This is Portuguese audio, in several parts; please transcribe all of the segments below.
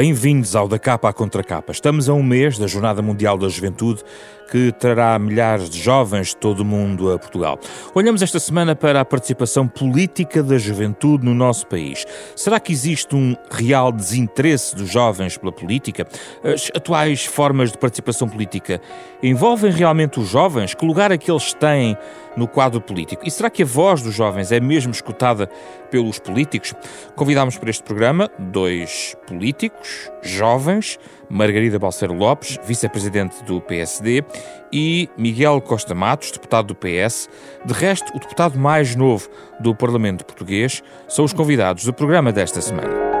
Bem-vindos ao Da Capa à Contra Capa. Estamos a um mês da Jornada Mundial da Juventude, que trará milhares de jovens de todo o mundo a Portugal. Olhamos esta semana para a participação política da juventude no nosso país. Será que existe um real desinteresse dos jovens pela política? As atuais formas de participação política envolvem realmente os jovens? Que lugar é que eles têm no quadro político? E será que a voz dos jovens é mesmo escutada pelos políticos? Convidámos para este programa dois políticos jovens, Margarida Balseiro Lopes, vice-presidente do PSD, e Miguel Costa Matos, deputado do PS. De resto, o deputado mais novo do Parlamento Português, são os convidados do programa desta semana.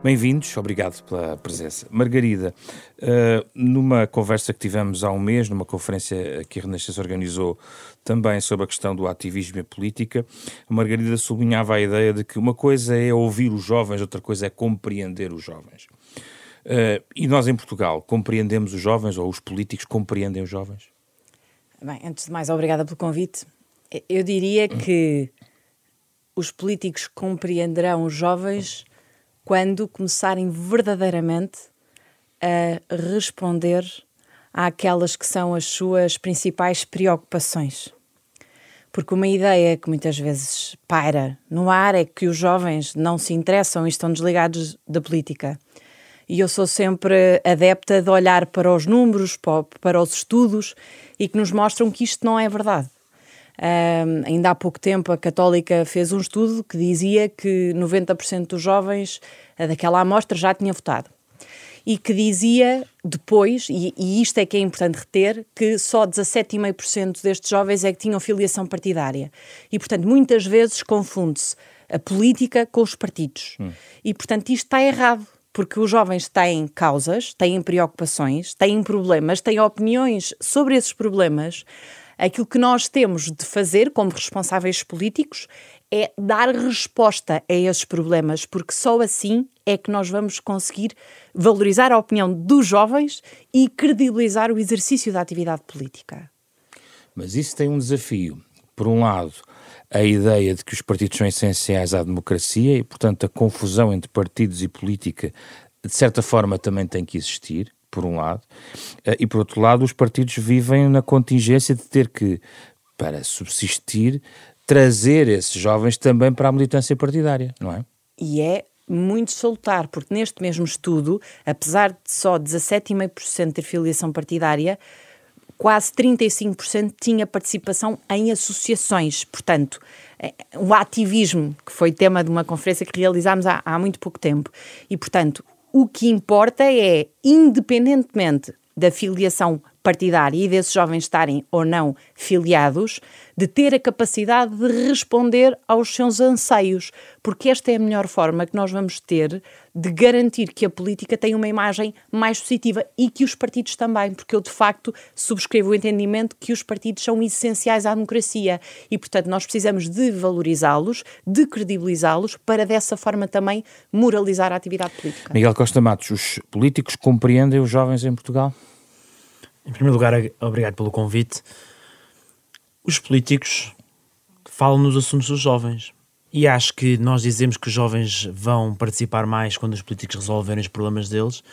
Bem-vindos, obrigado pela presença. Margarida, uh, numa conversa que tivemos há um mês, numa conferência que a Renascença organizou também sobre a questão do ativismo e política, a Margarida sublinhava a ideia de que uma coisa é ouvir os jovens, outra coisa é compreender os jovens. Uh, e nós em Portugal compreendemos os jovens ou os políticos compreendem os jovens? Bem, antes de mais, obrigada pelo convite. Eu diria que os políticos compreenderão os jovens quando começarem verdadeiramente a responder àquelas que são as suas principais preocupações. Porque uma ideia que muitas vezes paira no ar é que os jovens não se interessam e estão desligados da política. E eu sou sempre adepta de olhar para os números, para os estudos e que nos mostram que isto não é verdade. Um, ainda há pouco tempo a Católica fez um estudo que dizia que 90% dos jovens daquela amostra já tinha votado. E que dizia depois, e, e isto é que é importante reter, que só 17,5% destes jovens é que tinham filiação partidária. E, portanto, muitas vezes confunde-se a política com os partidos. Hum. E, portanto, isto está errado porque os jovens têm causas, têm preocupações, têm problemas, têm opiniões sobre esses problemas, Aquilo que nós temos de fazer como responsáveis políticos é dar resposta a esses problemas, porque só assim é que nós vamos conseguir valorizar a opinião dos jovens e credibilizar o exercício da atividade política. Mas isso tem um desafio. Por um lado, a ideia de que os partidos são essenciais à democracia e, portanto, a confusão entre partidos e política, de certa forma, também tem que existir por um lado, eh, e por outro lado, os partidos vivem na contingência de ter que, para subsistir, trazer esses jovens também para a militância partidária, não é? E é muito salutar, porque neste mesmo estudo, apesar de só 17,5% ter filiação partidária, quase 35% tinha participação em associações. Portanto, eh, o ativismo, que foi tema de uma conferência que realizámos há, há muito pouco tempo. E, portanto, o que importa é, independentemente da filiação partidária e desses jovens estarem ou não filiados, de ter a capacidade de responder aos seus anseios, porque esta é a melhor forma que nós vamos ter de garantir que a política tem uma imagem mais positiva e que os partidos também, porque eu de facto subscrevo o entendimento que os partidos são essenciais à democracia e, portanto, nós precisamos de valorizá-los, de credibilizá-los, para dessa forma também moralizar a atividade política. Miguel Costa Matos, os políticos compreendem os jovens em Portugal? Em primeiro lugar, obrigado pelo convite. Os políticos falam nos assuntos dos jovens. E acho que nós dizemos que os jovens vão participar mais quando os políticos resolverem os problemas deles.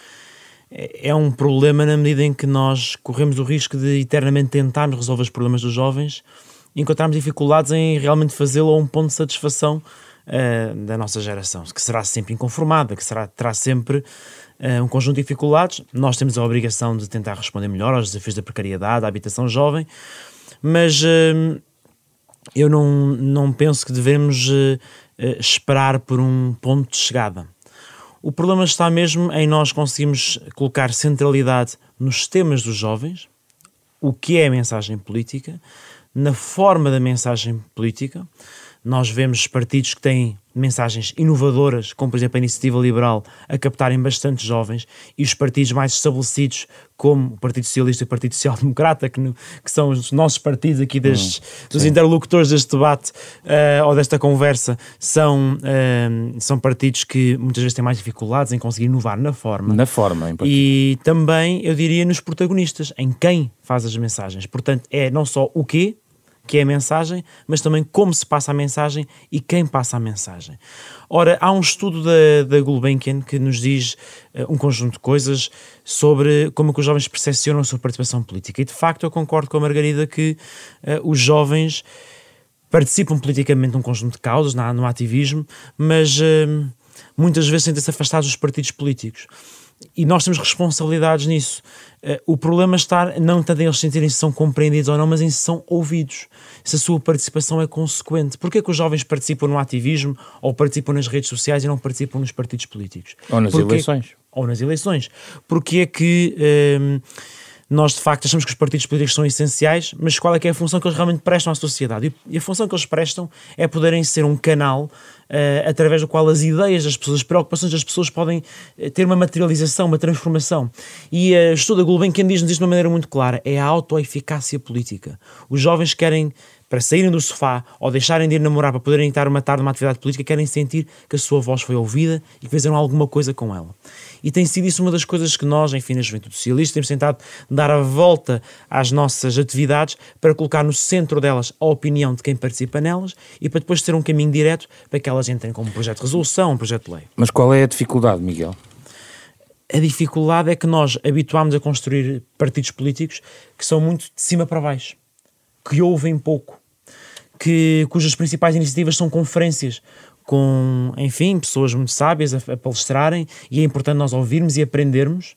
É, é um problema na medida em que nós corremos o risco de eternamente tentarmos resolver os problemas dos jovens e encontrarmos dificuldades em realmente fazê-lo a um ponto de satisfação uh, da nossa geração, que será sempre inconformada, que será, terá sempre um conjunto de dificuldades. Nós temos a obrigação de tentar responder melhor aos desafios da precariedade, da habitação jovem, mas uh, eu não, não penso que devemos esperar por um ponto de chegada. O problema está mesmo em nós conseguirmos colocar centralidade nos temas dos jovens, o que é a mensagem política, na forma da mensagem política, nós vemos partidos que têm mensagens inovadoras, como por exemplo a Iniciativa Liberal, a captarem bastante jovens, e os partidos mais estabelecidos, como o Partido Socialista e o Partido Social Democrata, que, no, que são os nossos partidos aqui destes, hum, dos interlocutores deste debate uh, ou desta conversa, são, uh, são partidos que muitas vezes têm mais dificuldades em conseguir inovar na forma. Na forma, em E também, eu diria, nos protagonistas, em quem faz as mensagens. Portanto, é não só o quê, que é a mensagem, mas também como se passa a mensagem e quem passa a mensagem. Ora, há um estudo da, da Gulbenkian que nos diz uh, um conjunto de coisas sobre como que os jovens percepcionam a sua participação política. E de facto eu concordo com a Margarida que uh, os jovens participam politicamente num conjunto de causas, no ativismo, mas uh, muitas vezes sentem-se afastados dos partidos políticos e nós temos responsabilidades nisso. Uh, o problema está não tanto em eles sentirem se são compreendidos ou não, mas em se são ouvidos, se a sua participação é consequente. Porquê que os jovens participam no ativismo ou participam nas redes sociais e não participam nos partidos políticos? Ou nas Porquê... eleições. Ou nas eleições. Porque é que... Uh, nós de facto achamos que os partidos políticos são essenciais, mas qual é que é a função que eles realmente prestam à sociedade? E a função que eles prestam é poderem ser um canal uh, através do qual as ideias das pessoas, as preocupações das pessoas podem uh, ter uma materialização, uma transformação. E uh, o estudo da Gulbenkian diz-nos isto de uma maneira muito clara, é a autoeficácia política. Os jovens querem para saírem do sofá ou deixarem de ir namorar para poderem estar uma tarde numa atividade política, querem sentir que a sua voz foi ouvida e que fizeram alguma coisa com ela. E tem sido isso uma das coisas que nós, enfim, na Juventude Socialista, temos tentado dar a volta às nossas atividades para colocar no centro delas a opinião de quem participa nelas e para depois ter um caminho direto para que elas entrem como um projeto de resolução, um projeto de lei. Mas qual é a dificuldade, Miguel? A dificuldade é que nós habituámos a construir partidos políticos que são muito de cima para baixo que ouvem pouco, que, cujas principais iniciativas são conferências com, enfim, pessoas muito sábias a, a palestrarem e é importante nós ouvirmos e aprendermos,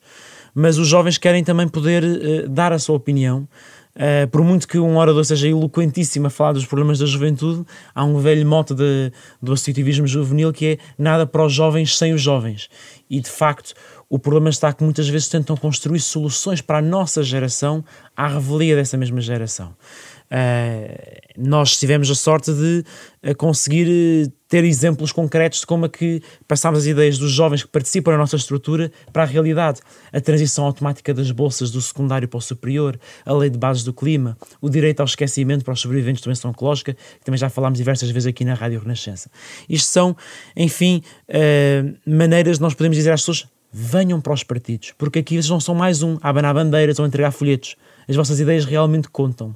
mas os jovens querem também poder uh, dar a sua opinião. Uh, por muito que um orador seja eloquentíssimo a falar dos problemas da juventude, há um velho mote de, do associativismo juvenil que é nada para os jovens sem os jovens. E de facto, o problema está que muitas vezes tentam construir soluções para a nossa geração à revelia dessa mesma geração. Uh, nós tivemos a sorte de conseguir ter exemplos concretos de como é que passámos as ideias dos jovens que participam na nossa estrutura para a realidade. A transição automática das bolsas do secundário para o superior, a lei de bases do clima, o direito ao esquecimento para os sobreviventes de doença oncológica, que também já falámos diversas vezes aqui na Rádio Renascença. Isto são, enfim, maneiras de nós podemos dizer às pessoas venham para os partidos, porque aqui eles não são mais um a abanar bandeiras ou a entregar folhetos. As vossas ideias realmente contam.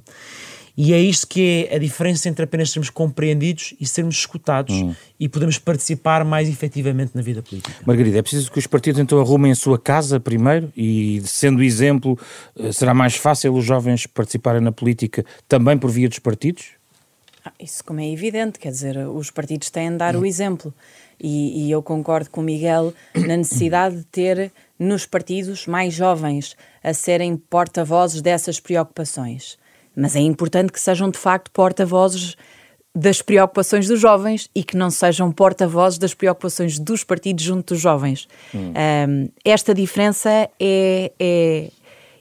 E é isto que é a diferença entre apenas sermos compreendidos e sermos escutados hum. e podemos participar mais efetivamente na vida política. Margarida, é preciso que os partidos então arrumem a sua casa primeiro e, sendo exemplo, eh, será mais fácil os jovens participarem na política também por via dos partidos? Ah, isso como é evidente, quer dizer, os partidos têm de dar hum. o exemplo. E, e eu concordo com o Miguel na necessidade de ter nos partidos mais jovens a serem porta-vozes dessas preocupações. Mas é importante que sejam de facto porta-vozes das preocupações dos jovens e que não sejam porta-vozes das preocupações dos partidos junto dos jovens. Hum. Um, esta diferença é, é,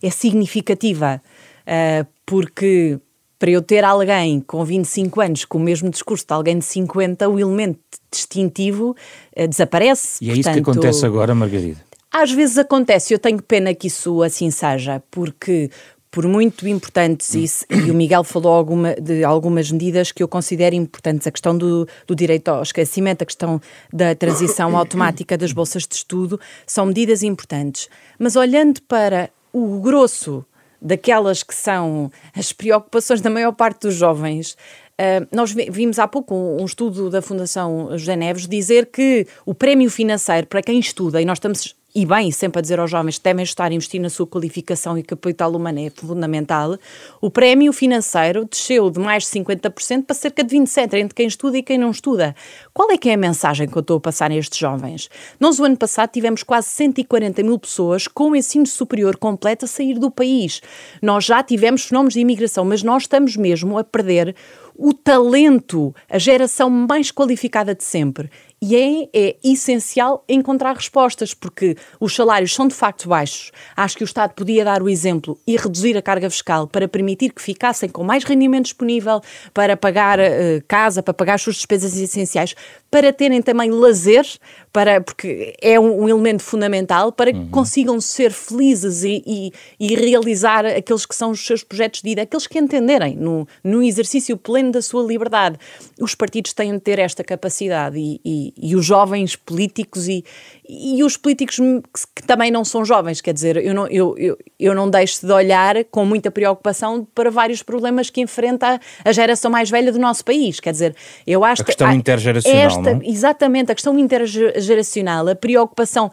é significativa, uh, porque para eu ter alguém com 25 anos com o mesmo discurso de alguém de 50, o elemento distintivo uh, desaparece. E é Portanto, isso que acontece agora, Margarida? Às vezes acontece, eu tenho pena que isso assim seja, porque por muito importantes, e, e, o Miguel falou alguma, de algumas medidas que eu considero importantes, a questão do, do direito ao esquecimento, a questão da transição automática das bolsas de estudo, são medidas importantes. Mas olhando para o grosso daquelas que são as preocupações da maior parte dos jovens, Uh, nós vimos há pouco um, um, estudo da Fundação José Neves dizer que o prémio financeiro para quem estuda, e nós estamos e bem, sempre a dizer aos jovens que devem estar a investir na sua qualificação e capital humano é fundamental, o prémio financeiro desceu de mais de 50% para cerca de 27% entre quem estuda e quem não estuda. Qual é que é a mensagem que eu estou a passar a estes jovens? Nós, o ano passado, tivemos quase 140 mil pessoas com o ensino superior completo a sair do país. Nós já tivemos fenómenos de imigração, mas nós estamos mesmo a perder o talento, a geração mais qualificada de sempre. E é, é, essencial encontrar respostas, porque os salários são de facto baixos. Acho que o Estado podia dar o exemplo e reduzir a carga fiscal para permitir que ficassem com mais rendimento disponível para pagar uh, casa, para pagar as suas despesas essenciais, para terem também lazer, para, porque é um, um elemento fundamental para que uhum. consigam ser felizes e, e, e, realizar aqueles que são os seus projetos de vida, aqueles que entenderem no, no exercício pleno da sua liberdade. Os partidos têm de ter esta capacidade e, e, e os jovens políticos e, e os políticos que, que, também não são jovens, quer dizer, eu não, eu, eu, eu não deixo de olhar com muita preocupação para vários problemas que enfrenta a, a geração mais velha do nosso país, quer dizer, eu acho a questão que, intergeracional, esta? Exatamente, a questão intergeracional, a preocupação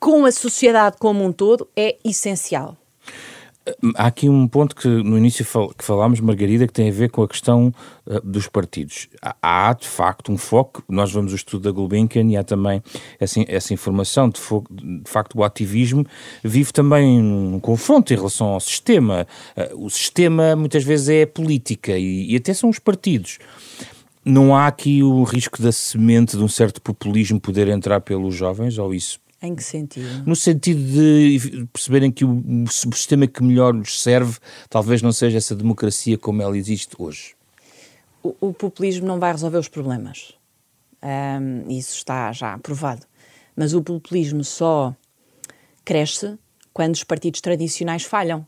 com a sociedade como um todo é essencial. Há aqui um ponto que no início que falámos, Margarida, que tem a ver com a questão uh, dos partidos. Há, de facto um foco, nós vamos o estudo da Gulbenkian e há também essa, essa informação, de, de, facto o ativismo vive também um confronto em relação ao sistema. Uh, o sistema muitas vezes é a política e, e até são os partidos. Não há aqui o risco da semente de um certo populismo poder entrar pelos jovens, ou isso em que sentido? No sentido de perceberem que o, o sistema que melhor nos serve talvez não seja essa democracia como ela existe hoje. O, o populismo não vai resolver os problemas. Um, isso está já provado. Mas o populismo só cresce quando os partidos tradicionais falham.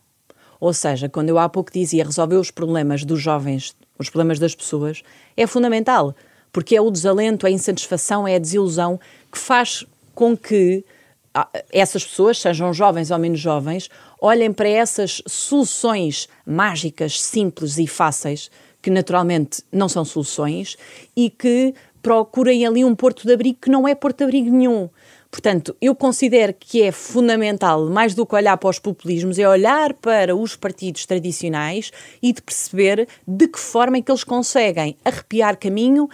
Ou seja, quando eu há pouco dizia resolver os problemas dos jovens, os problemas das pessoas, é fundamental, porque é o desalento, é a insatisfação, é a desilusão que faz com que ah, essas pessoas, sejam jovens ou menos jovens, olhem para essas soluções mágicas, simples e fáceis, que naturalmente não são soluções, e que procurem ali um porto de abrigo que não é porto de abrigo nenhum. Portanto, eu considero que é fundamental, mais do que olhar para os populismos, é olhar para os partidos tradicionais e de perceber de que forma é que eles conseguem arrepiar caminho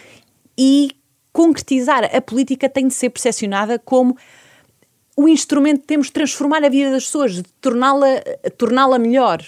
e concretizar. A política tem de ser percepcionada como o instrumento que temos de transformar a vida das pessoas, de torná-la torná melhor.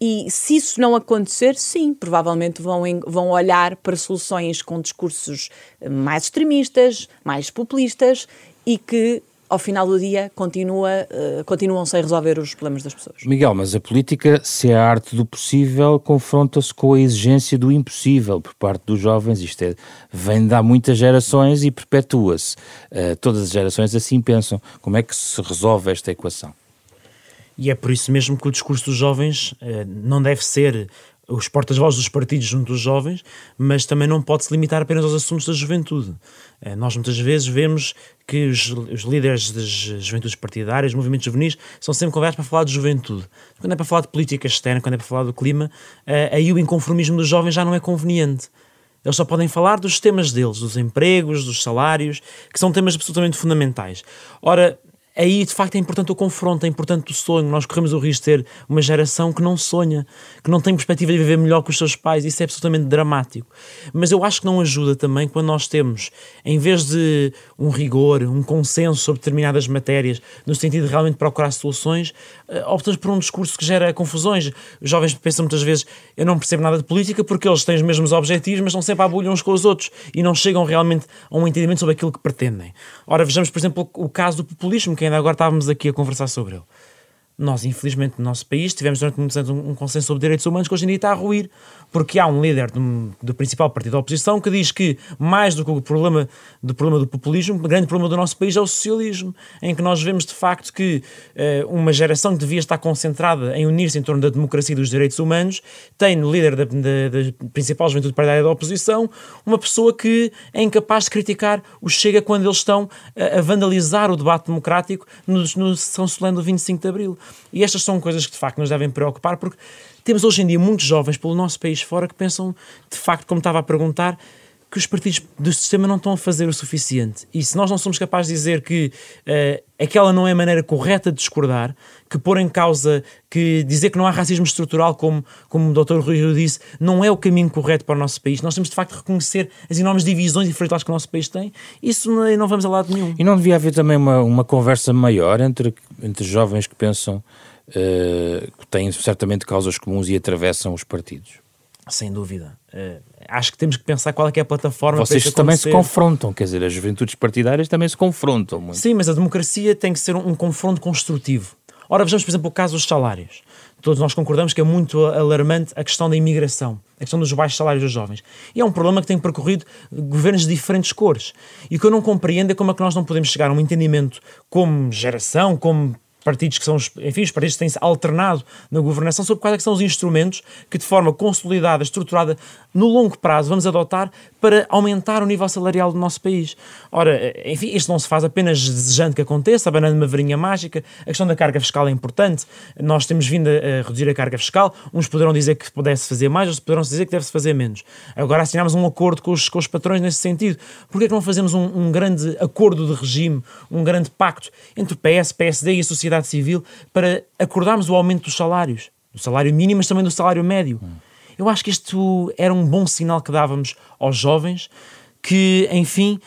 E se isso não acontecer, sim, provavelmente vão, vão olhar para soluções com discursos mais extremistas, mais populistas e que ao final do dia continua, uh, continuam sem resolver os problemas das pessoas. Miguel, mas a política, se é a arte do possível, confronta-se com a exigência do impossível por parte dos jovens. Isto é, vem de há muitas gerações e perpetua-se. Uh, todas as gerações assim pensam. Como é que se resolve esta equação? E é por isso mesmo que o discurso dos jovens uh, não deve ser os portas-vozes dos partidos junto dos jovens, mas também não pode se limitar apenas aos assuntos da juventude. Eh, nós muitas vezes vemos que os, os líderes das juventudes partidárias, movimentos juvenis, são sempre convidados para falar de juventude. Quando é para falar de política externa, quando é para falar do clima, eh, aí o inconformismo dos jovens já não é conveniente. Eles só podem falar dos temas deles, dos empregos, dos salários, que são temas absolutamente fundamentais. Ora, aí de facto é importante o confronto, é importante o sonho. Nós corremos o risco de ter uma geração que não sonha, que não tem perspectiva de viver melhor que os seus pais. Isso é absolutamente dramático. Mas eu acho que não ajuda também quando nós temos, em vez de um rigor, um consenso sobre determinadas matérias, no sentido de realmente procurar soluções, eh, optamos por um discurso que gera confusões. Os jovens pensam muitas vezes: eu não percebo nada de política porque eles têm os mesmos objetivos, mas estão sempre à bulha uns com os outros e não chegam realmente a um entendimento sobre aquilo que pretendem. Ora, vejamos, por exemplo, o caso do populismo, que ainda agora estávamos aqui a conversar sobre ele. Nós, infelizmente, no nosso país, tivemos durante muitos anos um, um consenso sobre direitos humanos que hoje em dia está a ruir, porque há um líder do, do, principal partido da oposição que diz que, mais do que o problema do, problema do populismo, o grande problema do nosso país é o socialismo, em que nós vemos de facto que uh, uma geração que devia estar concentrada em unir-se em torno da democracia e dos direitos humanos tem no líder da, da, da principal juventude partidária da oposição uma pessoa que é incapaz de criticar o Chega quando eles estão a, a vandalizar o debate democrático no, no São Solano do 25 de Abril. E estas são coisas que de facto nos devem preocupar, porque temos hoje em dia muitos jovens pelo nosso país fora que pensam, de facto, como estava a perguntar, que os partidos do sistema não estão a fazer o suficiente. E se nós não somos capazes de dizer que uh, aquela não é a maneira correta de discordar, que pôr em causa, que dizer que não há racismo estrutural, como, como o Dr. Rui disse, não é o caminho correto para o nosso país. Nós temos de facto reconhecer as enormes divisões e fragilidades que o nosso país tem. Isso não, não vamos a lado nenhum. E não devia haver também uma, uma conversa maior entre, entre jovens que pensam uh, que têm certamente causas comuns e atravessam os partidos? Sem dúvida. Uh, acho que temos que pensar qual é, é a plataforma Vocês para também se confrontam, quer dizer, as juventudes partidárias também se confrontam muito. Sim, mas a democracia tem que ser um, um confronto construtivo. Ora, vejamos, por exemplo, o caso dos salários. Todos nós concordamos que é muito alarmante a questão da imigração, a questão dos baixos salários dos jovens. E é um problema que tem percorrido governos de diferentes cores. E o que eu não compreendo é como é que nós não podemos chegar a um entendimento como geração, como partidos que são, enfim, os partidos que têm-se alternado na governação, sobre quais é são os instrumentos que de forma consolidada, estruturada, no longo prazo, vamos adotar para aumentar o nível salarial do nosso país. Ora, enfim, isto não se faz apenas desejando que aconteça, abanando uma varinha mágica. A questão da carga fiscal é importante. Nós temos vindo a, reduzir a carga fiscal. Uns poderão dizer que pudesse fazer mais, outros poderão dizer que deve-se fazer menos. Agora assinámos um acordo com os, com os patrões nesse sentido. Por que não fazemos um, um grande acordo de regime, um grande pacto entre o PS, PSD e a sociedade civil para acordarmos o aumento dos salários? Do salário mínimo, mas também do salário médio. Hum. Eu acho que isto era um bom sinal que dávamos aos jovens que, enfim,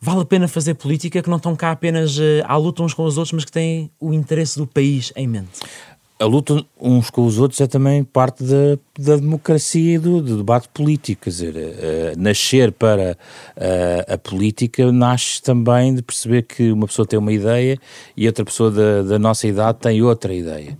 vale a pena fazer política, que não estão cá apenas uh, à luta uns com os outros, mas que têm o interesse do país em mente. A luta uns com os outros é também parte da, da democracia e do, do, debate político. Quer dizer, uh, nascer para uh, a política nasce também de perceber que uma pessoa tem uma ideia e outra pessoa da, da nossa idade tem outra ideia.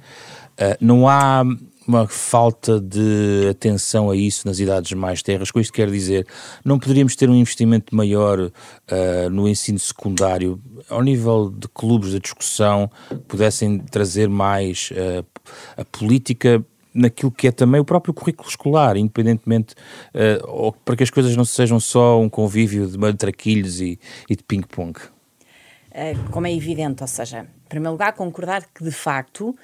não há uma falta de atenção a isso nas idades mais terras. Com isto quer dizer, não poderíamos ter um investimento maior uh, no ensino secundário, ao nível de clubes de discussão, que pudessem trazer mais uh, a política naquilo que é também o próprio currículo escolar, independentemente, uh, para que as coisas não sejam só um convívio de matraquilhos e, e de ping-pong. Como é evidente, ou seja, em primeiro lugar, concordar que de facto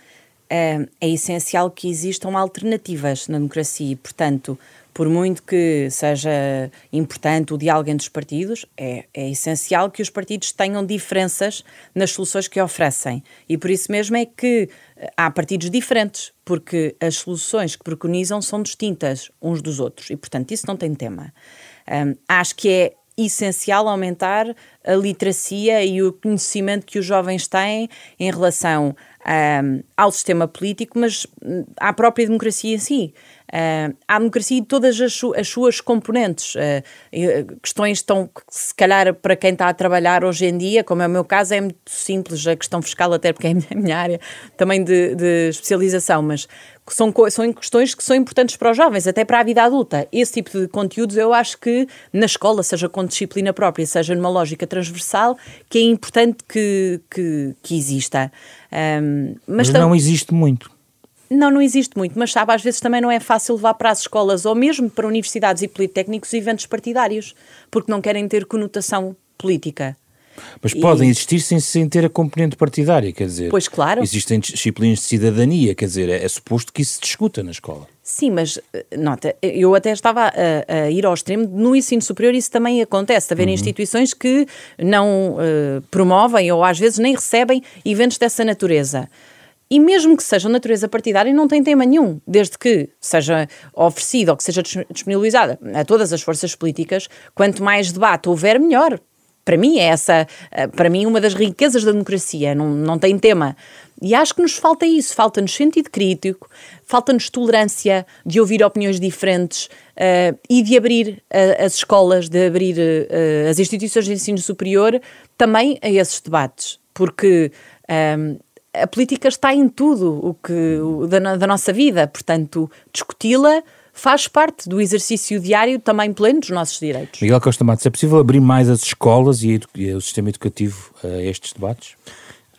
é, é essencial que existam alternativas na democracia portanto, por muito que seja importante o diálogo entre os partidos, é, é, essencial que os partidos tenham diferenças nas soluções que oferecem. E por isso mesmo é que eh, há partidos diferentes, porque as soluções que preconizam são distintas uns dos outros. E, portanto, isso não tem tema. Um, acho que é essencial aumentar a literacia e o conhecimento que os jovens têm em relação um, ao sistema político, mas hum, à própria democracia em si. Uh, à democracia e todas as, su as suas componentes. Uh, questões estão, se calhar, para quem está a trabalhar hoje em dia, como é o meu caso, é muito simples, a questão fiscal, até porque é a minha área também de, de especialização, mas são, são questões que são importantes para os jovens, até para a vida adulta. Esse tipo de conteúdos eu acho que na escola, seja com disciplina própria, seja numa lógica transversal, que é importante que, que, que exista. Um, mas, mas não existe muito. Não, não existe muito, mas sabe, às vezes também não é fácil levar para as escolas ou mesmo para universidades e politécnicos eventos partidários, porque não querem ter conotação política. Mas podem existir sem, sem ter a componente partidária, quer dizer. Pois claro. Existem disciplinas de cidadania, quer dizer, é, é suposto que isso se discuta na escola. Sim, mas eh, nota, eu até estava a, a, ir ao extremo, no ensino superior isso também acontece, haver uhum. instituições que não uh, promovem ou às vezes nem recebem eventos dessa natureza. E mesmo que sejam natureza partidária, não tem tema nenhum, desde que seja oferecido ou que seja disponibilizada. A todas as forças políticas, quanto mais debate houver, melhor. Para mim é essa, eh, para mim uma das riquezas da democracia, não, não tem tema. E acho que nos falta isso, falta-nos sentido crítico, falta-nos tolerância de ouvir opiniões diferentes uh, e de abrir uh, as escolas, de abrir uh, as instituições de ensino superior também a esses debates, porque a política está em tudo o que o, da, da nossa vida, portanto, discuti-la faz parte do exercício diário também pleno dos nossos direitos. Miguel Costa Matos, é possível abrir mais as escolas e, e o sistema educativo a estes debates?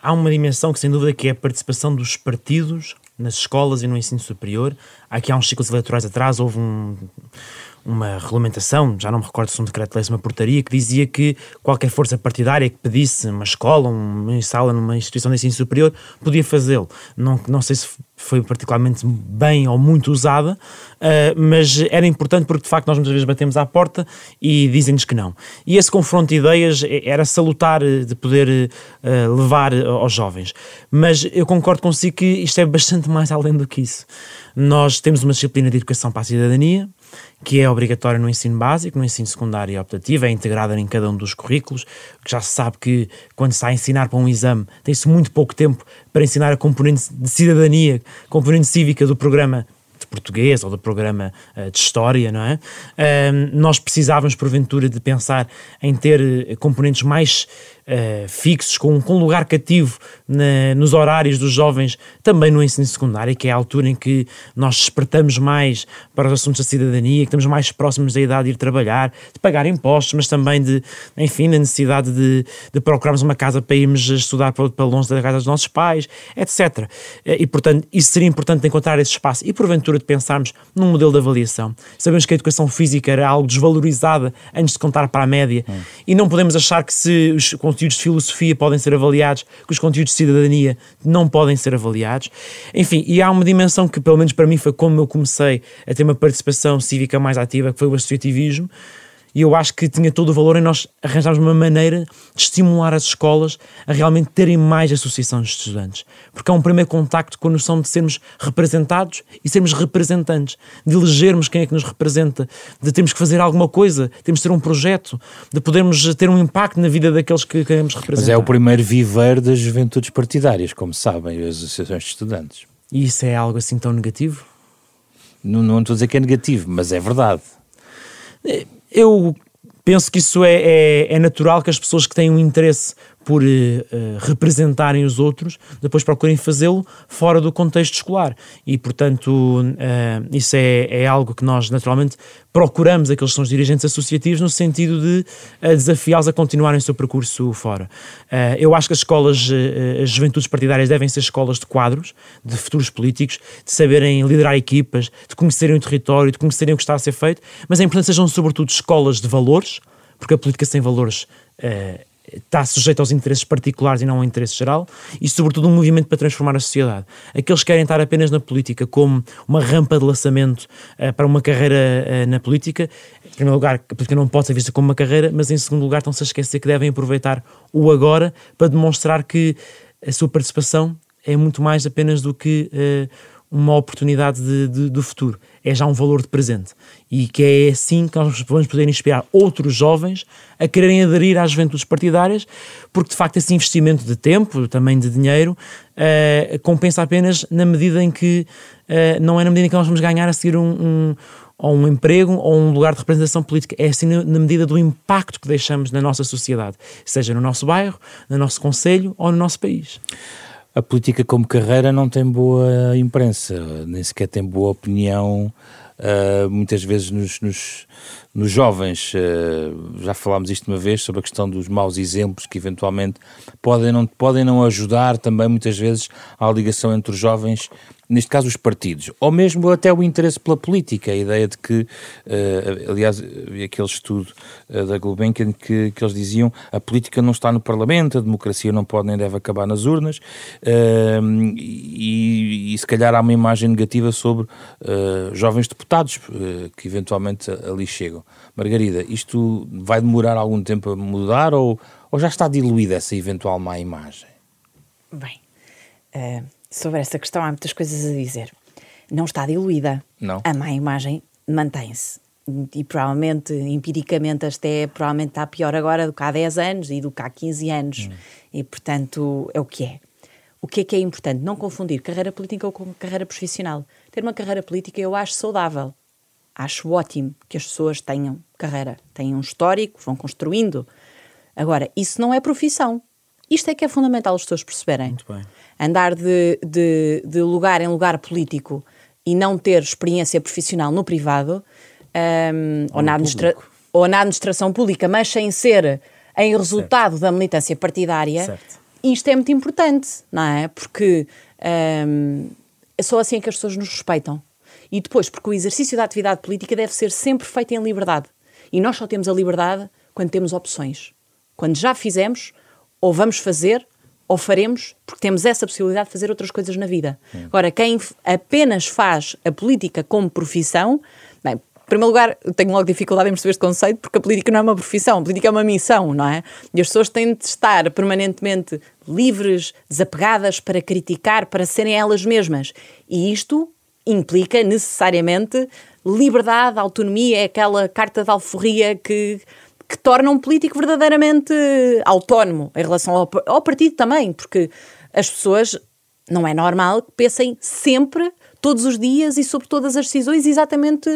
Há uma dimensão que, sem dúvida, que é a participação dos partidos nas escolas e no ensino superior. Aqui há uns ciclos eleitorais atrás houve um, uma regulamentação, já não me recordo se um decreto-lei, uma portaria, que dizia que qualquer força partidária que pedisse uma escola, uma sala numa instituição de ensino superior, podia fazê-lo. Não, não sei se foi particularmente bem ou muito usada, uh, mas era importante porque de facto nós muitas vezes batemos à porta e dizem-nos que não. E esse confronto de ideias era salutar eh, de poder uh, levar aos jovens. Mas eu concordo consigo que isto é bastante mais além do que isso. Nós temos uma disciplina de educação para a cidadania, que é obrigatória no ensino básico, no ensino secundário e optativo, é integrada em cada um dos currículos, que já se sabe que quando se está a ensinar para um exame tem-se muito pouco tempo para ensinar a componente de cidadania, componente cívica do programa de português ou do programa uh, de história, não é? Uh, nós precisávamos, porventura, de pensar em ter eh, componentes mais uh, fixos, com, com lugar cativo na, nos horários dos jovens, também no ensino secundário, que é a altura em que nós despertamos mais para os assuntos da cidadania, que estamos mais próximos da idade de ir trabalhar, de pagar impostos, mas também de, enfim, na necessidade de, de procurarmos uma casa para irmos estudar para, para longe da casa dos nossos pais, etc. Eh, e, portanto, isso seria importante encontrar esse espaço e, porventura, de pensarmos num modelo de avaliação. Sabemos que a educação física era algo desvalorizada antes de contar para a média hum. e não podemos achar que se os conteúdos de filosofia podem ser avaliados, que os conteúdos de cidadania não podem ser avaliados. Enfim, e há uma dimensão que, pelo menos para mim, foi como eu comecei a ter uma participação cívica mais ativa, que foi o associativismo. E eu acho que tinha todo o valor em nós arranjarmos uma maneira de estimular as escolas a realmente terem mais associações de estudantes. Porque é um primeiro contacto com a noção de sermos representados e sermos representantes, de elegermos quem é que nos representa, de termos que fazer alguma coisa, temos de ter um projeto, de podermos ter um impacto na vida daqueles que queremos representar. Mas é o primeiro viver das juventudes partidárias, como sabem, as associações de estudantes. E isso é algo assim tão negativo? Não, não estou a dizer que é negativo, mas é verdade. Eu penso que isso é, é, é, natural que as pessoas que têm um interesse por uh, representarem os outros depois procurem fazê-lo fora do contexto escolar. E, portanto, uh, isso é, é, algo que nós naturalmente procuramos, aqueles que são os dirigentes associativos, no sentido de uh, desafiá-los a continuarem o seu percurso fora. eu acho que as escolas, as juventudes partidárias devem ser escolas de quadros, de futuros políticos, de saberem liderar equipas, de conhecerem o território, de conhecerem o que está a ser feito, mas é importante que sejam, sobretudo, escolas de valores, porque a política sem valores está sujeito aos interesses particulares e não ao interesse geral, e sobretudo um movimento para transformar a sociedade. Aqueles que querem estar apenas na política como uma rampa de lançamento uh, para uma carreira uh, na política, em primeiro lugar, a política não pode ser vista como uma carreira, mas em segundo lugar estão-se a esquecer que devem aproveitar o agora para demonstrar que a sua participação é muito mais apenas do que uh, uma oportunidade de, de, do futuro, é já um valor de presente. E que é assim que nós vamos poder inspirar outros jovens a quererem aderir às juventudes partidárias, porque de facto esse investimento de tempo, também de dinheiro, uh, compensa apenas na medida em que, uh, não é na medida em que nós vamos ganhar a seguir um, um ou um emprego ou um lugar de representação política. É assim na, medida do impacto que deixamos na nossa sociedade, seja no nosso bairro, no nosso conselho ou no nosso país a política como carreira não tem boa imprensa, nem sequer tem boa opinião, uh, muitas vezes nos, nos, nos jovens. Uh, já falámos isto uma vez sobre a questão dos maus exemplos que eventualmente podem não, podem não ajudar também muitas vezes à ligação entre os jovens neste caso os partidos, ou mesmo até o interesse pela política, a ideia de que, uh, aliás, aquele estudo uh, da Gulbenkian que, que eles diziam a política não está no Parlamento, a democracia não pode nem deve acabar nas urnas, uh, e, e, se calhar há uma imagem negativa sobre jovens deputados que eventualmente ali chegam. Margarida, isto vai demorar algum tempo a mudar ou, ou já está diluída essa eventual má imagem? Bem, sobre essa questão há muitas coisas a dizer. Não está diluída. Não. A má imagem mantém-se. E provavelmente, empiricamente, até provavelmente está pior agora do que há 10 anos e do que há 15 anos. Hum. E, portanto, é o que é. O que é que é importante? Não confundir carreira política com carreira profissional. Ter uma carreira política eu acho saudável. Acho ótimo que as pessoas tenham carreira, tenham um histórico, vão construindo. Agora, isso não é profissão. Isto é que é fundamental as pessoas perceberem. Andar de, de, de lugar em lugar político e não ter experiência profissional no privado um, ou, na administra ou na administração pública, mas sem ser em resultado certo. da militância partidária, certo. isto é muito importante, não é? Porque um, é só assim que as pessoas nos respeitam. E depois, porque o exercício da atividade política deve ser sempre feito em liberdade. E nós só temos a liberdade quando temos opções. Quando já fizemos, ou vamos fazer, ou faremos porque temos essa possibilidade de fazer outras coisas na vida. Agora, quem apenas faz a política como profissão, bem, em primeiro lugar, tenho logo dificuldade em perceber este conceito porque a política não é uma profissão, a política é uma missão, não é? E as pessoas têm de estar permanentemente livres, desapegadas para criticar, para serem elas mesmas. E isto implica necessariamente liberdade, autonomia, é aquela carta de alforria que que torna um político verdadeiramente autónomo em relação ao, ao partido também, porque as pessoas não é normal que pensem sempre todos os dias e sobre todas as decisões, exatamente.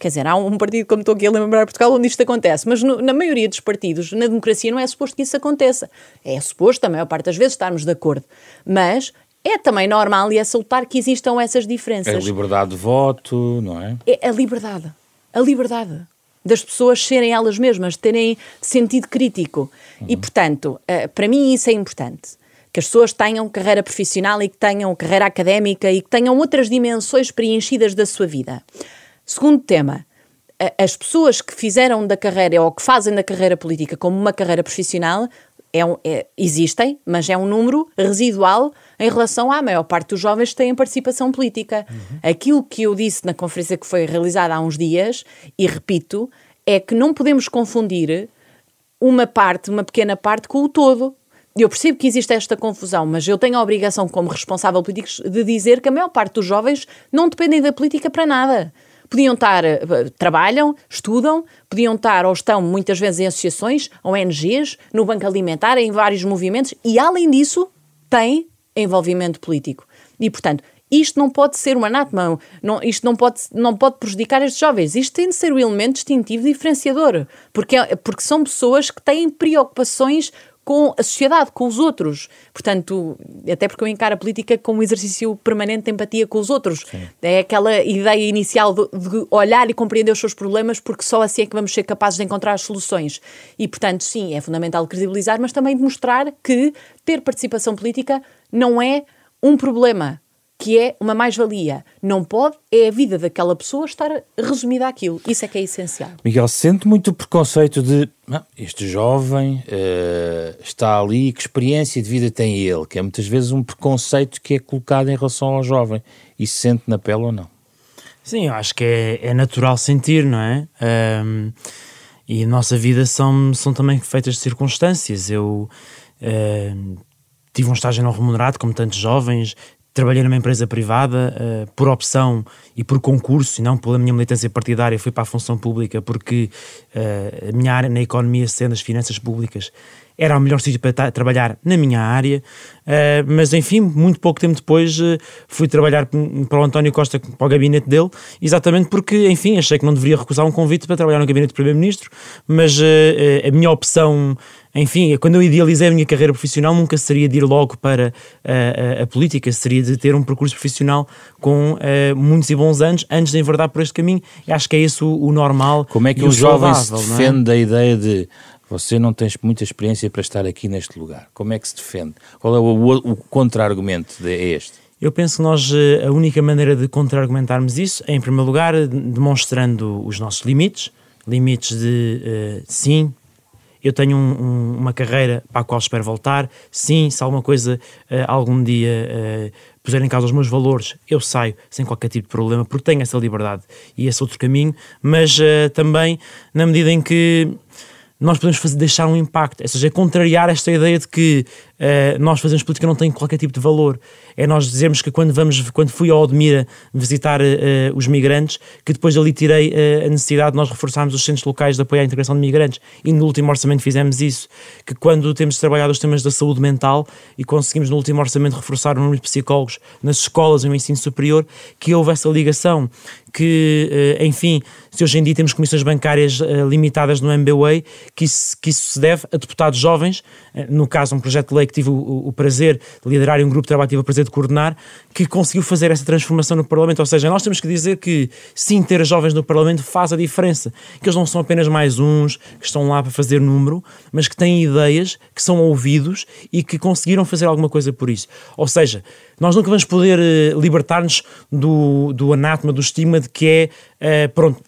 Quer dizer, há um partido, como estou aqui a lembrar Portugal, onde isto acontece, mas no, na maioria dos partidos, na democracia, não é suposto que isso aconteça. É suposto, a maior parte das vezes, estarmos de acordo. Mas é também normal e é salutar que existam essas diferenças. É a liberdade de voto, não é? É a liberdade. A liberdade das pessoas serem elas mesmas, terem sentido crítico. Uhum. E, portanto, eh, para mim isso é importante. Que as pessoas tenham carreira profissional e que tenham carreira académica e que tenham outras dimensões preenchidas da sua vida. Segundo tema, as pessoas que fizeram da carreira ou que fazem da carreira política como uma carreira profissional é um, é, existem, mas é um número residual em relação à maior parte dos jovens que têm participação política. Uhum. Aquilo que eu disse na conferência que foi realizada há uns dias, e repito, é que não podemos confundir uma parte, uma pequena parte, com o todo. Eu percebo que existe esta confusão, mas eu tenho a obrigação, como responsável político, de dizer que a maior parte dos jovens não dependem da política para nada. Podiam estar, eh, trabalham, estudam, podiam estar ou estão muitas vezes em associações, ONGs, no Banco Alimentar, em vários movimentos e, além disso, têm envolvimento político. E, portanto, isto não pode ser um anátema, não, isto não pode, não pode prejudicar estes jovens. Isto tem de ser o um elemento distintivo diferenciador, porque, é, porque são pessoas que têm preocupações com a sociedade, com os outros. Portanto, até porque eu encaro a política como um exercício permanente de empatia com os outros. Sim. É aquela ideia inicial de, de, olhar e compreender os seus problemas, porque só assim é que vamos ser capazes de encontrar as soluções. E, portanto, sim, é fundamental credibilizar, mas também demonstrar que ter participação política não é um problema que é uma mais-valia. Não pode, é a vida daquela pessoa estar resumida àquilo. Isso é que é essencial. Miguel, sente muito o preconceito de ah, este jovem uh, está ali, que experiência de vida tem ele? Que é muitas vezes um preconceito que é colocado em relação ao jovem. E se sente na pele ou não? Sim, eu acho que é, é natural sentir, não é? Um, e a nossa vida são, são também feitas de circunstâncias. Eu. Uh, tive um estágio não remunerado, como tantos jovens, trabalhei numa empresa privada uh, por opção e por concurso, e não pela minha militância partidária, fui para a função pública porque uh, a minha área na economia, sendo as finanças públicas, era o melhor sítio para trabalhar na minha área, uh, mas enfim, muito pouco tempo depois uh, fui trabalhar para o António Costa, para o gabinete dele, exatamente porque, enfim, achei que não deveria recusar um convite para trabalhar no gabinete do Primeiro-Ministro, mas uh, a minha opção enfim, quando eu idealizei a minha carreira profissional, nunca seria de ir logo para a, a, a política, seria de ter um percurso profissional com muitos e bons anos, antes de enverdar por este caminho. E acho que é isso o, o normal. Como é que um jovem se é? defende é? da ideia de você não tens muita experiência para estar aqui neste lugar. Como é que se defende? Qual é o, o, o contra-argumento a este? Eu penso que nós, eh, a única maneira de contra-argumentarmos isso é, em primeiro lugar, demonstrando os nossos limites. Limites de, uh, sim, eu tenho um, um, uma carreira para a qual espero voltar. Sim, se alguma coisa uh, algum dia uh, puser em causa os meus valores, eu saio sem qualquer tipo de problema, porque tenho essa liberdade e esse outro caminho, mas uh, também na medida em que nós podemos fazer, deixar um impacto, ou seja, é contrariar esta ideia de que uh, nós fazemos política não tem qualquer tipo de valor. É nós dizermos que quando, vamos, quando fui ao Odmira visitar uh, os migrantes, que depois ali tirei uh, a necessidade de nós reforçarmos os centros locais de apoio à integração de migrantes e no último orçamento fizemos isso, que quando temos trabalhado os temas da saúde mental e conseguimos no último orçamento reforçar o número de psicólogos nas escolas e no ensino superior, que houve essa ligação que, enfim, se hoje em dia temos comissões bancárias limitadas no MBWay, que isso, que isso se deve a deputados jovens, no caso um projeto de lei que tive o, o, prazer de liderar um grupo de trabalho tive o prazer de coordenar, que conseguiu fazer essa transformação no Parlamento. Ou seja, nós temos que dizer que sim, ter jovens no Parlamento faz a diferença. Que eles não são apenas mais uns que estão lá para fazer número, mas que têm ideias, que são ouvidos e que conseguiram fazer alguma coisa por isso. Ou seja, nós nunca vamos poder uh, libertar-nos do, do anátema, do estigma de que é, uh, pronto,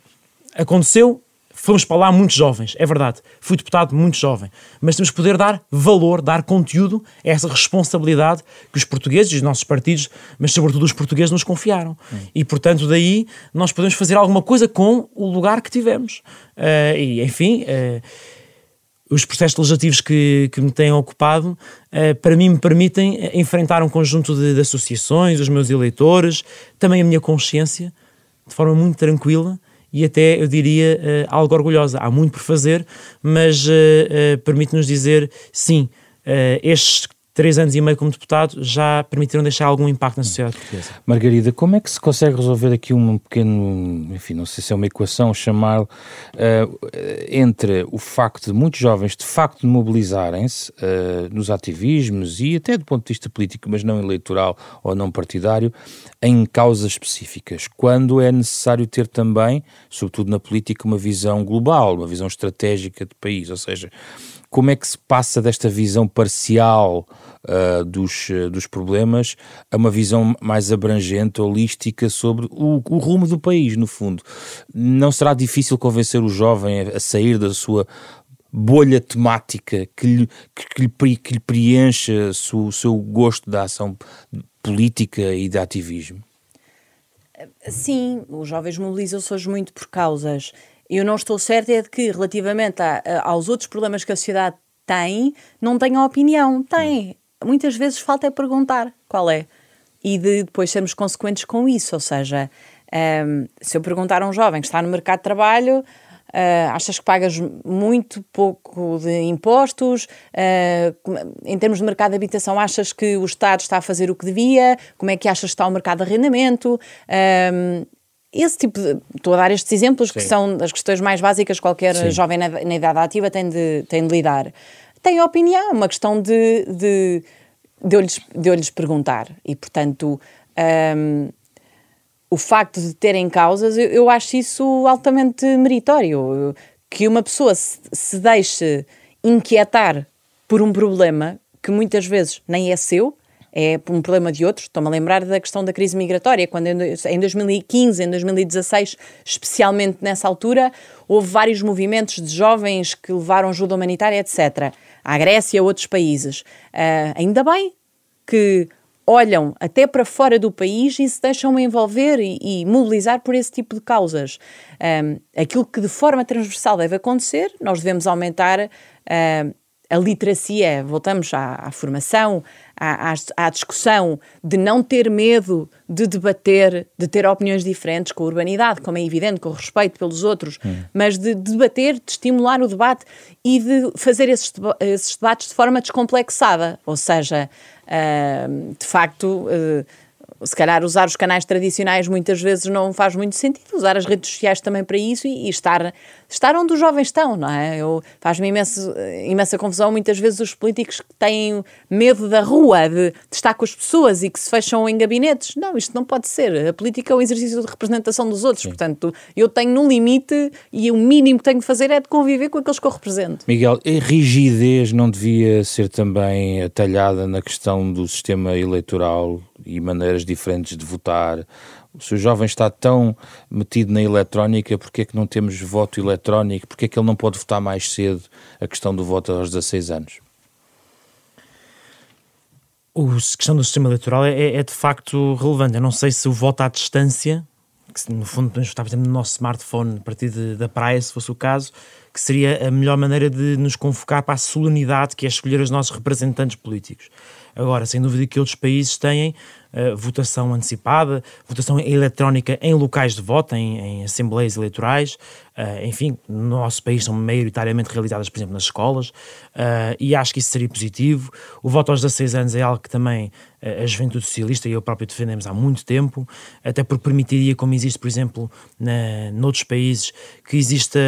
aconteceu, fomos para lá muito jovens, é verdade. Fui deputado muito jovem. Mas temos que poder dar valor, dar conteúdo a essa responsabilidade que os portugueses, os nossos partidos, mas sobretudo os portugueses, nos confiaram. Hum. E, portanto, daí nós podemos fazer alguma coisa com o lugar que tivemos. Uh, e, enfim. Uh, os processos legislativos que, que me têm ocupado, uh, para mim, me permitem enfrentar um conjunto de, de associações, os meus eleitores, também a minha consciência, de forma muito tranquila e até, eu diria, uh, algo orgulhosa. Há muito por fazer, mas uh, uh, permite-nos dizer sim, estes três anos e meio como deputado já permitiram deixar algum impacto na sociedade portuguesa. Margarida, como é que se consegue resolver aqui um pequeno, enfim, não sei se é uma equação, chamar uh, entre o facto de muitos jovens de facto mobilizarem-se uh, nos ativismos e até do ponto de vista político, mas não eleitoral ou não partidário, em causas específicas, quando é necessário ter também, sobretudo na política, uma visão global, uma visão estratégica de país, ou seja, como é que se passa desta visão parcial uh, dos, uh, dos problemas a uma visão mais abrangente, holística sobre o, o, rumo do país, no fundo. Não será difícil convencer o jovem a, sair da sua bolha temática que lhe, que, lhe, que lhe preencha o seu gosto da ação política e de ativismo? Sim, os jovens mobilizam-se hoje muito por causas eu não estou certa é de que, relativamente a, a, aos outros problemas que a sociedade tem, não tenha opinião. Tem. Muitas vezes falta é perguntar qual é. E de depois sermos consequentes com isso. Ou seja, um, se eu perguntar a um jovem que está no mercado de trabalho, Uh, achas que pagas muito pouco de impostos? Uh, em termos de mercado de habitação, achas que o Estado está a fazer o que devia? Como é que achas que está o mercado de arrendamento? Esse tipo de. Estou a dar estes exemplos Sim. que são as questões mais básicas que qualquer Sim. jovem na, na, idade ativa tem de, tem de lidar. Tem opinião, uma questão de, de, de, eu, lhes, de eu lhes perguntar. E, portanto, um, o facto de terem causas, eu, eu, acho isso altamente meritório. Que uma pessoa se, se deixe inquietar por um problema que muitas vezes nem é seu, é um problema de outros. Estou-me a lembrar da questão da crise migratória, quando em 2015, em 2016, especialmente nessa altura, houve vários movimentos de jovens que levaram ajuda humanitária, etc. À Grécia a outros países. Uh, ainda bem que olham até para fora do país e se deixam envolver e, e mobilizar por esse tipo de causas. Um, ah, aquilo que de forma transversal deve acontecer, nós devemos aumentar uh, a literacia, voltamos à, à formação, à, à, discussão de não ter medo de debater, de ter opiniões diferentes com a urbanidade, como é evidente, com o respeito pelos outros, hum. mas de, de debater, de estimular o debate e de fazer esses, esses debates de forma descomplexada, ou seja, uh, de facto. Uh, se calhar usar os canais tradicionais muitas vezes não faz muito sentido, usar as redes sociais também para isso e, e estar, estar onde os jovens estão, não é? Faz-me imensa, imensa confusão muitas vezes os políticos que têm medo da rua, de, de, estar com as pessoas e que se fecham em gabinetes. Não, isto não pode ser. A política é o exercício de representação dos outros, Sim. portanto, eu tenho no limite e o mínimo que tenho de fazer é de conviver com aqueles que eu represento. Miguel, a rigidez não devia ser também atalhada na questão do sistema eleitoral e maneiras diferentes de votar. Se o jovem está tão metido na eletrónica, porque é que não temos voto eletrónico? Porque é que ele não pode votar mais cedo a questão do voto aos 16 anos? a questão do sistema eleitoral é, é, de facto relevante. Eu não sei se o voto à distância, que no fundo podemos votar, por exemplo, no nosso smartphone a partir de, da praia, se fosse o caso, que seria a melhor maneira de nos convocar para a solenidade que é escolher os nossos representantes políticos. Agora, sem dúvida que outros países têm uh, votação antecipada, votação eletrónica em locais de voto, em, em assembleias eleitorais, uh, enfim, no nosso país são maioritariamente realizadas, por exemplo, nas escolas, uh, e acho que isso seria positivo. O voto aos 16 anos é algo que também a juventude socialista e eu próprio defendemos há muito tempo, até porque permitiria, como existe, por exemplo, na, noutros países, que exista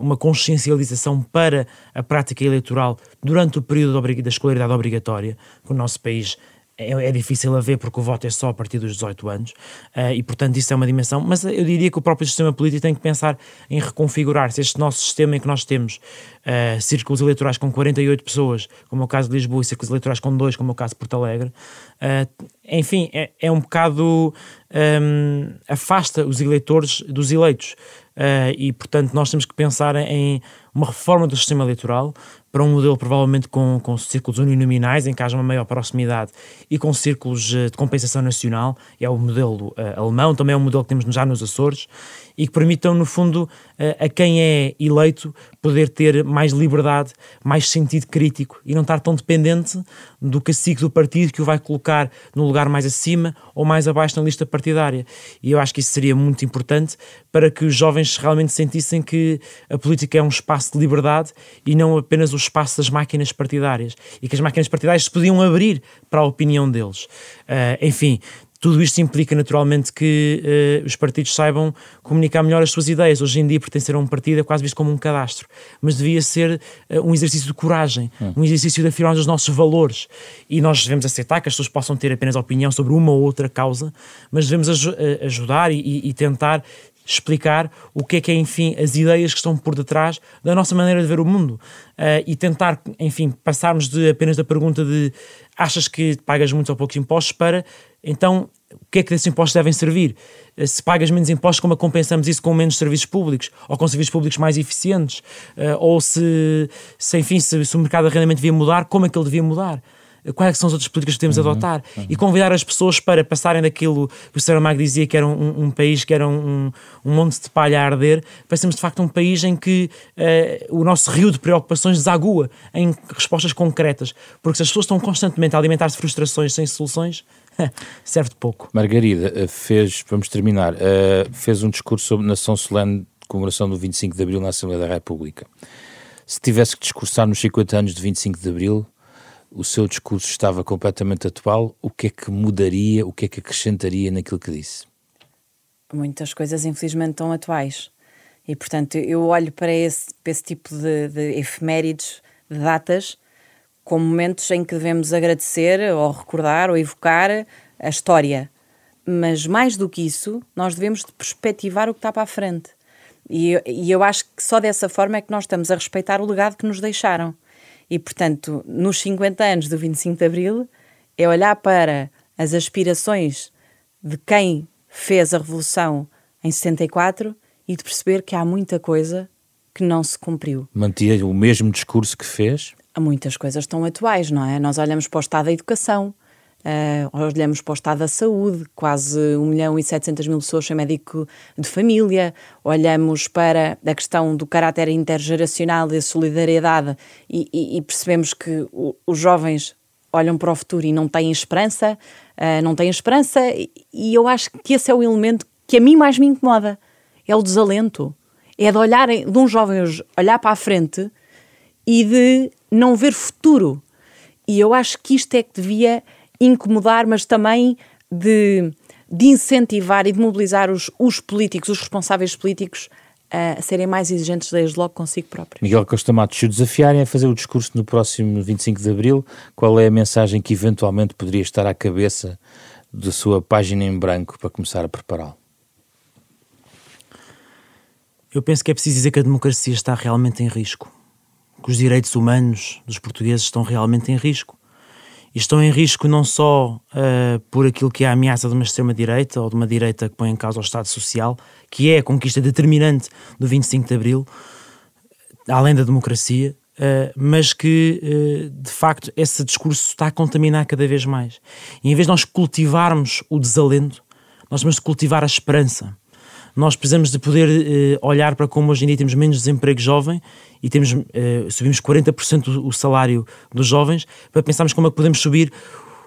uma consciencialização para a prática eleitoral durante o período da escolaridade obrigatória, que o nosso país é, é, difícil a ver porque o voto é só a partir dos 18 anos uh, e, portanto, isso é uma dimensão. Mas eu diria que o próprio sistema político tem que pensar em reconfigurar-se. Este nosso sistema em que nós temos uh, círculos eleitorais com 48 pessoas, como é o caso de Lisboa, e círculos eleitorais com 2, como é o caso de Porto Alegre, uh, enfim, é, é, um bocado. Um, afasta os eleitores dos eleitos. e, portanto, nós temos que pensar em uma reforma do sistema eleitoral para um modelo provavelmente com, com círculos uninominais, em que haja uma maior proximidade e com círculos eh, de compensação nacional, é o modelo uh, alemão, também é um modelo que temos já nos Açores, e que permitam, no fundo, a quem é eleito poder ter mais liberdade, mais sentido crítico e não estar tão dependente do cacique do partido que o vai colocar no lugar mais acima ou mais abaixo na lista partidária. E eu acho que isso seria muito importante para que os jovens jovens realmente sentissem que a política é um espaço de liberdade e não apenas o espaço das máquinas partidárias e que as máquinas partidárias se podiam abrir para a opinião deles. Uh, enfim, tudo isto implica naturalmente que uh, os partidos saibam comunicar melhor as suas ideias. Hoje em dia, pertencer a um partido é quase visto como um cadastro, mas devia ser uh, um exercício de coragem, hum. um exercício de afirmar os nossos valores. E nós devemos aceitar que as pessoas possam ter apenas opinião sobre uma ou outra causa, mas devemos aj eh, ajudar e, e tentar explicar o que é que é, enfim, as ideias que estão por detrás da nossa maneira de ver o mundo uh, e tentar, enfim, passarmos de apenas da pergunta de achas que pagas muitos ou poucos impostos para então o que é que esses impostos devem servir? Uh, se pagas menos impostos, como compensamos isso com menos serviços públicos ou com serviços públicos mais eficientes? Uh, ou se, se enfim, se, se o mercado de arrendamento devia mudar, como é que ele devia mudar? quais são as outras políticas que podemos uhum, adotar uhum. e convidar as pessoas para passarem daquilo que o Sr. Mag dizia que era um, um, país que era um, um monte de palha a arder, para sermos de facto um país em que uh, o nosso rio de preocupações desagua em respostas concretas, porque se as pessoas estão constantemente a alimentar-se de frustrações sem soluções, serve de pouco. Margarida eh, fez, vamos terminar, uh, fez um discurso sobre nação solene de comemoração do 25 de Abril na Assembleia da República. Se tivesse que discursar nos 50 anos de 25 de Abril, o seu discurso estava completamente atual, o que é que mudaria, o que é que acrescentaria naquilo que disse? Muitas coisas, infelizmente, estão atuais. E, portanto, eu olho para esse, para esse tipo de, de efemérides, de datas, como momentos em que devemos agradecer ou recordar ou evocar a história. Mas, mais do que isso, nós devemos de perspectivar o que está para a frente. E, e eu acho que só dessa forma é que nós estamos a respeitar o legado que nos deixaram. E, portanto, nos 50 anos do 25 de Abril, é olhar para as aspirações de quem fez a Revolução em 74 e de perceber que há muita coisa que não se cumpriu. Mantinha o mesmo discurso que fez? Muitas coisas tão atuais, não é? Nós olhamos para o estado da educação, Uh, olhamos para o estado da saúde, quase 1 milhão e 700 mil pessoas sem médico de família, olhamos para a questão do caráter intergeracional e da solidariedade e, e, e percebemos que o, os jovens olham para o futuro e não têm esperança, uh, não têm esperança, e, e eu acho que esse é o elemento que a mim mais me incomoda, é o desalento, é de olhar, de um jovem olhar para a frente e de não ver futuro. E eu acho que isto é que devia incomodar, mas também de, de incentivar e de mobilizar os, os políticos, os responsáveis políticos a serem mais exigentes desde logo consigo próprios. Miguel Costa Matos, se o desafiarem a fazer o discurso no próximo 25 de Abril, qual é a mensagem que eventualmente poderia estar à cabeça da sua página em branco para começar a prepará-lo? Eu penso que é preciso dizer que a democracia está realmente em risco, que os direitos humanos dos portugueses estão realmente em risco e estão em risco não só uh, por aquilo que é a ameaça de uma extrema-direita ou de uma direita que põe em causa o Estado Social, que é a conquista determinante do 25 de Abril, além da democracia, uh, mas que, uh, de facto, esse discurso está a contaminar cada vez mais. E em vez de nós cultivarmos o desalento, nós temos de cultivar a esperança nós precisamos de poder uh, olhar para como hoje em dia temos menos desemprego jovem e temos, uh, subimos 40% o salário dos jovens, para pensarmos como é que podemos subir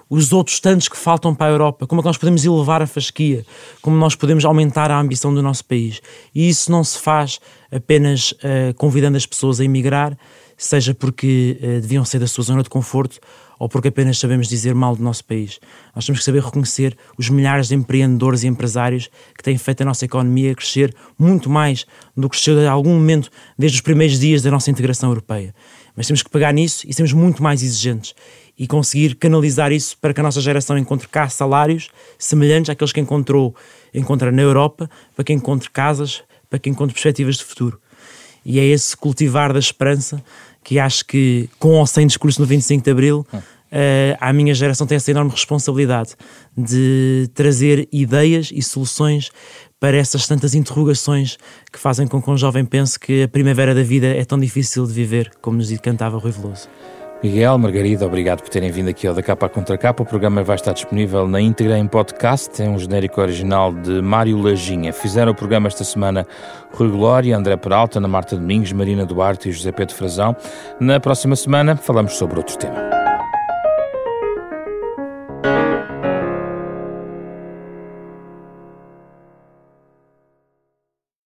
os outros tantos que faltam para a Europa, como é que nós podemos elevar a fasquia, como nós podemos aumentar a ambição do nosso país. E isso não se faz apenas uh, convidando as pessoas a emigrar, seja porque uh, deviam sair da sua zona de conforto ou porque apenas sabemos dizer mal do nosso país. Nós temos que saber reconhecer os milhares de empreendedores e empresários que têm feito a nossa economia crescer muito mais do que cresceu em algum momento desde os primeiros dias da nossa integração europeia. Mas temos que pegar nisso e sermos muito mais exigentes e conseguir canalizar isso para que a nossa geração encontre cá salários semelhantes àqueles que encontrou encontra na Europa, para que encontre casas, para que encontre perspectivas de futuro. E é esse cultivar da esperança que acho que, com ou sem discurso no 25 de Abril, uh, a minha geração tem essa enorme responsabilidade de trazer ideias e soluções para essas tantas interrogações que fazem com que um jovem pense que a primavera da vida é tão difícil de viver, como nos cantava Rui Veloso. Miguel, Margarida, obrigado por terem vindo aqui ao Da Capa Contra Capa. O programa vai estar disponível na íntegra em podcast. É um genérico original de Mário Lajinha. Fizeram o programa esta semana Rui Glória, André Peralta, Ana Marta Domingos, Marina Duarte e José Pedro Frazão. Na próxima semana falamos sobre outro tema.